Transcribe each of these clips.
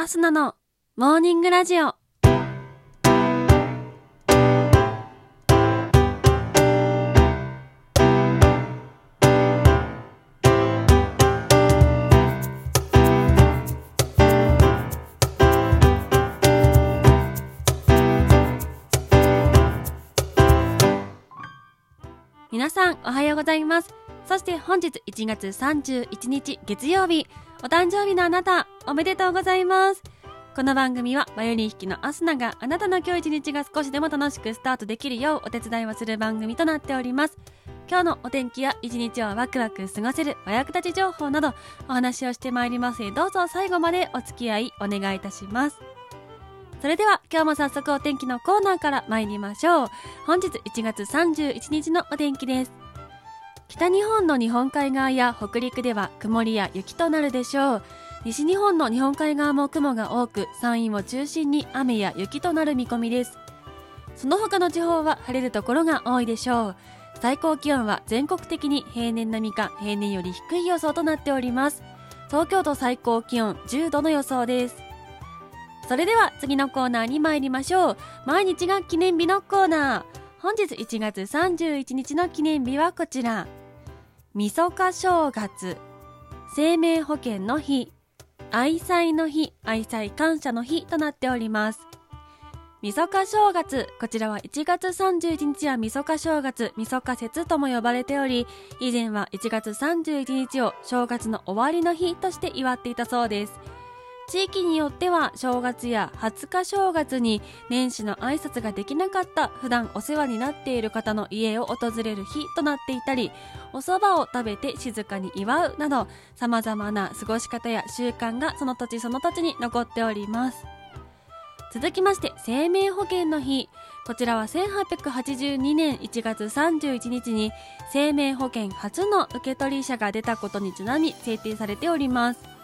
アスナのモーニングラジオ。皆さんおはようございます。そして本日1月31日月曜日、お誕生日のあなた、おめでとうございます。この番組はバイオリン弾きのアスナがあなたの今日一日が少しでも楽しくスタートできるようお手伝いをする番組となっております。今日のお天気や一日をワクワク過ごせるお役立ち情報などお話をしてまいりますどうぞ最後までお付き合いお願いいたします。それでは今日も早速お天気のコーナーから参りましょう。本日1月31日のお天気です。北日本の日本海側や北陸では曇りや雪となるでしょう。西日本の日本海側も雲が多く、山陰を中心に雨や雪となる見込みです。その他の地方は晴れるところが多いでしょう。最高気温は全国的に平年並みか平年より低い予想となっております。東京都最高気温10度の予想です。それでは次のコーナーに参りましょう。毎日が記念日のコーナー。本日1月31日の記念日はこちら。みそか正月、生命保険の日、愛妻の日、愛妻感謝の日となっております。みそか正月、こちらは1月31日はみそか正月、みそか節とも呼ばれており、以前は1月31日を正月の終わりの日として祝っていたそうです。地域によっては正月や20日正月に年始の挨拶ができなかった普段お世話になっている方の家を訪れる日となっていたりお蕎麦を食べて静かに祝うなど様々な過ごし方や習慣がその土地その土地に残っております。続きまして生命保険の日こちらは1882年1月31日に生命保険初の受取者が出たことにちなみ制定されております。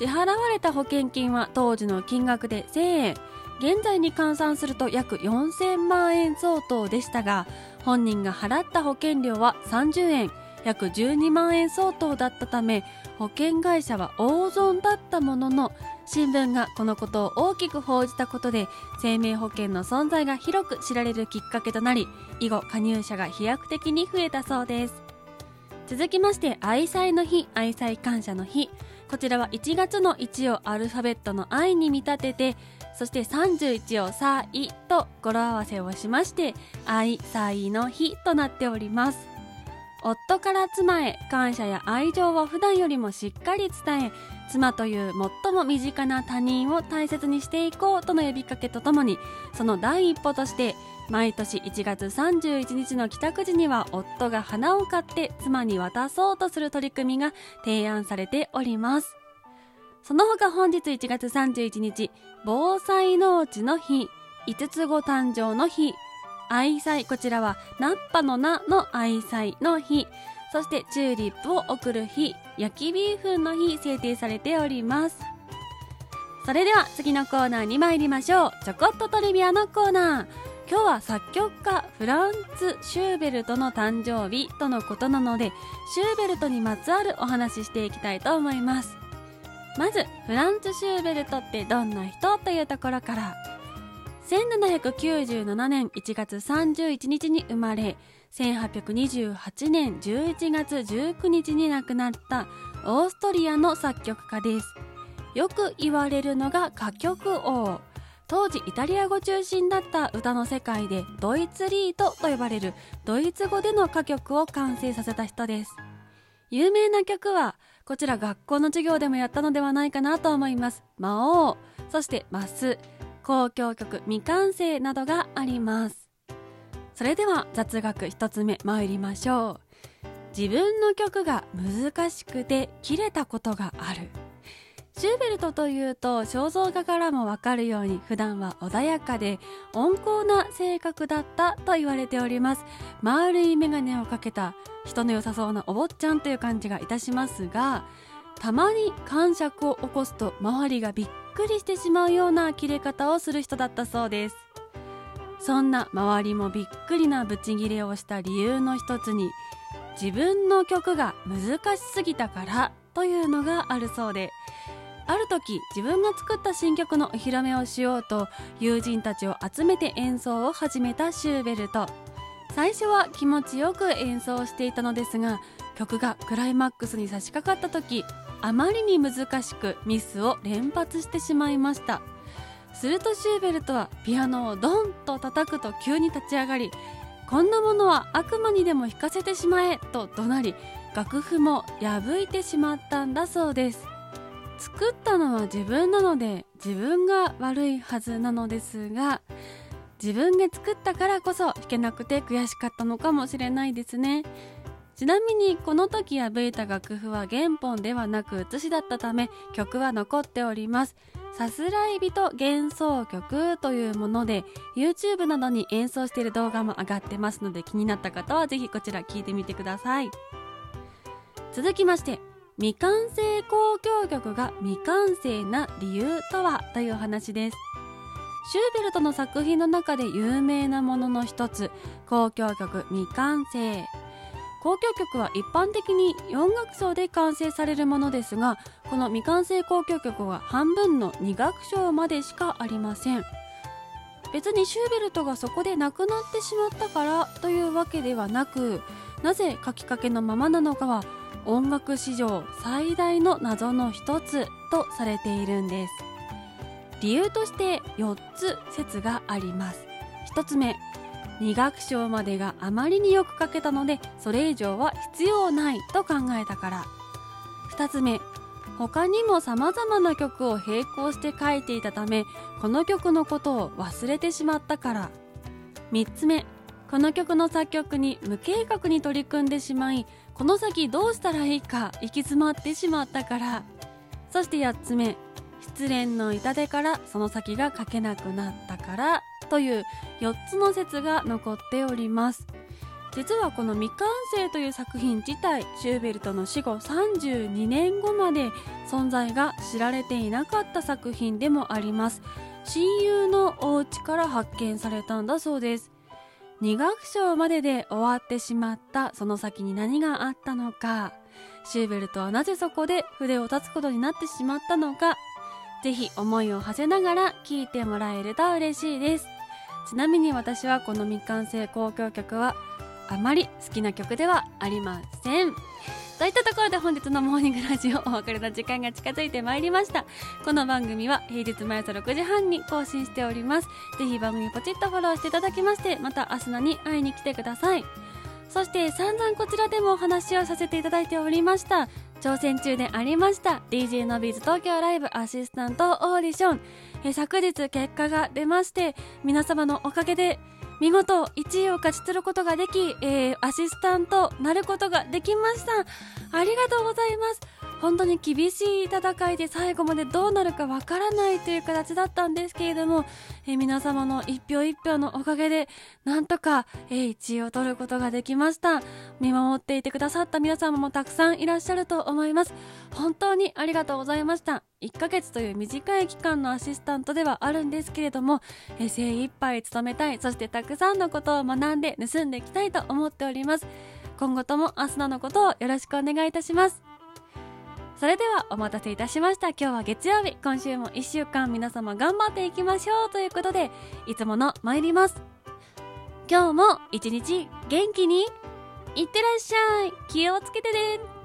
支払われた保険金は当時の金額で1000円。現在に換算すると約4000万円相当でしたが本人が払った保険料は30円。約12万円相当だったため保険会社は大損だったものの新聞がこのことを大きく報じたことで生命保険の存在が広く知られるきっかけとなり以後加入者が飛躍的に増えたそうです。続きまして愛妻の日愛妻感謝の日。こちらは1月の1をアルファベットの愛に見立ててそして31をさいと語呂合わせをしまして愛妻の日となっております。夫から妻へ感謝や愛情を普段よりもしっかり伝え妻という最も身近な他人を大切にしていこうとの呼びかけとともにその第一歩として毎年1月31日の帰宅時には夫が花を買って妻に渡そうとする取り組みが提案されております。その他本日1月31日防災農地の日五つ子誕生の日愛妻こちらはナッパの名の愛妻の日そしてチューリップを贈る日焼きビーフンの日制定されております。それでは次のコーナーに参りましょう。ちょこっとトリビアのコーナー。今日は作曲家フランツ・シューベルトの誕生日とのことなのでシューベルトにまつわるお話ししていきたいと思います。まずフランツ・シューベルトってどんな人というところから。1797年1月31日に生まれ1828年11月19日に亡くなったオーストリアの作曲家です。よく言われるのが歌曲王。当時イタリア語中心だった歌の世界でドイツリートと呼ばれるドイツ語での歌曲を完成させた人です。有名な曲はこちら学校の授業でもやったのではないかなと思います。魔王そしてマス交響曲未完成などがあります。それでは雑学一つ目参りましょう。自分の曲が難しくて切れたことがある。シューベルトというと肖像画からもわかるように普段は穏やかで温厚な性格だったと言われております。丸い眼鏡をかけた人の良さそうなお坊ちゃんという感じがいたしますがたまに感触を起こすと周りがびっくりしてしまうような切れ方をする人だったそうです。そんな周りもびっくりなブチギレをした理由の一つに自分の曲が難しすぎたからというのがあるそうである時自分が作った新曲のお披露目をしようと友人たちを集めて演奏を始めたシューベルト。最初は気持ちよく演奏していたのですが曲がクライマックスに差し掛かった時あまりに難しくミスを連発してしまいました。するとシューベルトはピアノをドンと叩くと急に立ち上がりこんなものは悪魔にでも弾かせてしまえと怒鳴り楽譜も破いてしまったんだそうです。作ったのは自分なので自分が悪いはずなのですが自分で作ったからこそ弾けなくて悔しかったのかもしれないですね。ちなみにこの時破いた楽譜は原本ではなく写しだったため曲は残っております。さすらい人幻想曲というもので YouTube などに演奏している動画も上がってますので気になった方はぜひこちら聞いてみてください。続きまして未完成交響曲が未完成な理由とはという話です。シューベルトの作品の中で有名なものの一つ交響曲未完成交響曲は一般的に4楽章で完成されるものですがこの未完成交響曲は半分の2楽章までしかありません。別にシューベルトがそこで亡くなってしまったからというわけではなくなぜ書きかけのままなのかは音楽史上最大の謎の一つとされているんです。理由として4つ説があります。1つ目2楽章までがあまりによく書けたのでそれ以上は必要ないと考えたから。2つ目他にも様々な曲を並行して書いていたためこの曲のことを忘れてしまったから。3つ目この曲の作曲に無計画に取り組んでしまいこの先どうしたらいいか行き詰まってしまったから。そして8つ目失恋の痛手からその先が書けなくなったからという4つの説が残っております。実はこの未完成という作品自体シューベルトの死後32年後まで存在が知られていなかった作品でもあります。親友のお家から発見されたんだそうです。2楽章までで終わってしまったその先に何があったのか。シューベルトはなぜそこで筆を立つことになってしまったのか。ぜひ思いを馳せながら聴いてもらえると嬉しいです。ちなみに私はこの未完成交響曲はあまり好きな曲ではありません。といったところで本日のモーニングラジオお別れの時間が近づいてまいりました。この番組は平日毎朝6時半に更新しております。ぜひ番組ポチッとフォローしていただきましてまたアスナに会いに来てください。そして散々こちらでもお話をさせていただいておりました。挑戦中でありました DJ のビーズ東京ライブアシスタントオーディション。え昨日結果が出まして皆様のおかげで見事1位を勝ち取ることができ、えー、アシスタントなることができました。ありがとうございます。本当に厳しい戦いで最後までどうなるかわからないという形だったんですけれども、えー、皆様の一票一票のおかげで、なんとか、えー、1位を取ることができました。見守っていてくださった皆様もたくさんいらっしゃると思います。本当にありがとうございました。1ヶ月という短い期間のアシスタントではあるんですけれども、えー、精一杯務めたい、そしてたくさんのことを学んで盗んでいきたいと思っております。今後ともアスナのことをよろしくお願いいたします。それではお待たせいたしました。今日は月曜日。今週も1週間皆様頑張っていきましょうということでいつもの参ります。今日も一日元気にいってらっしゃい。気をつけてね。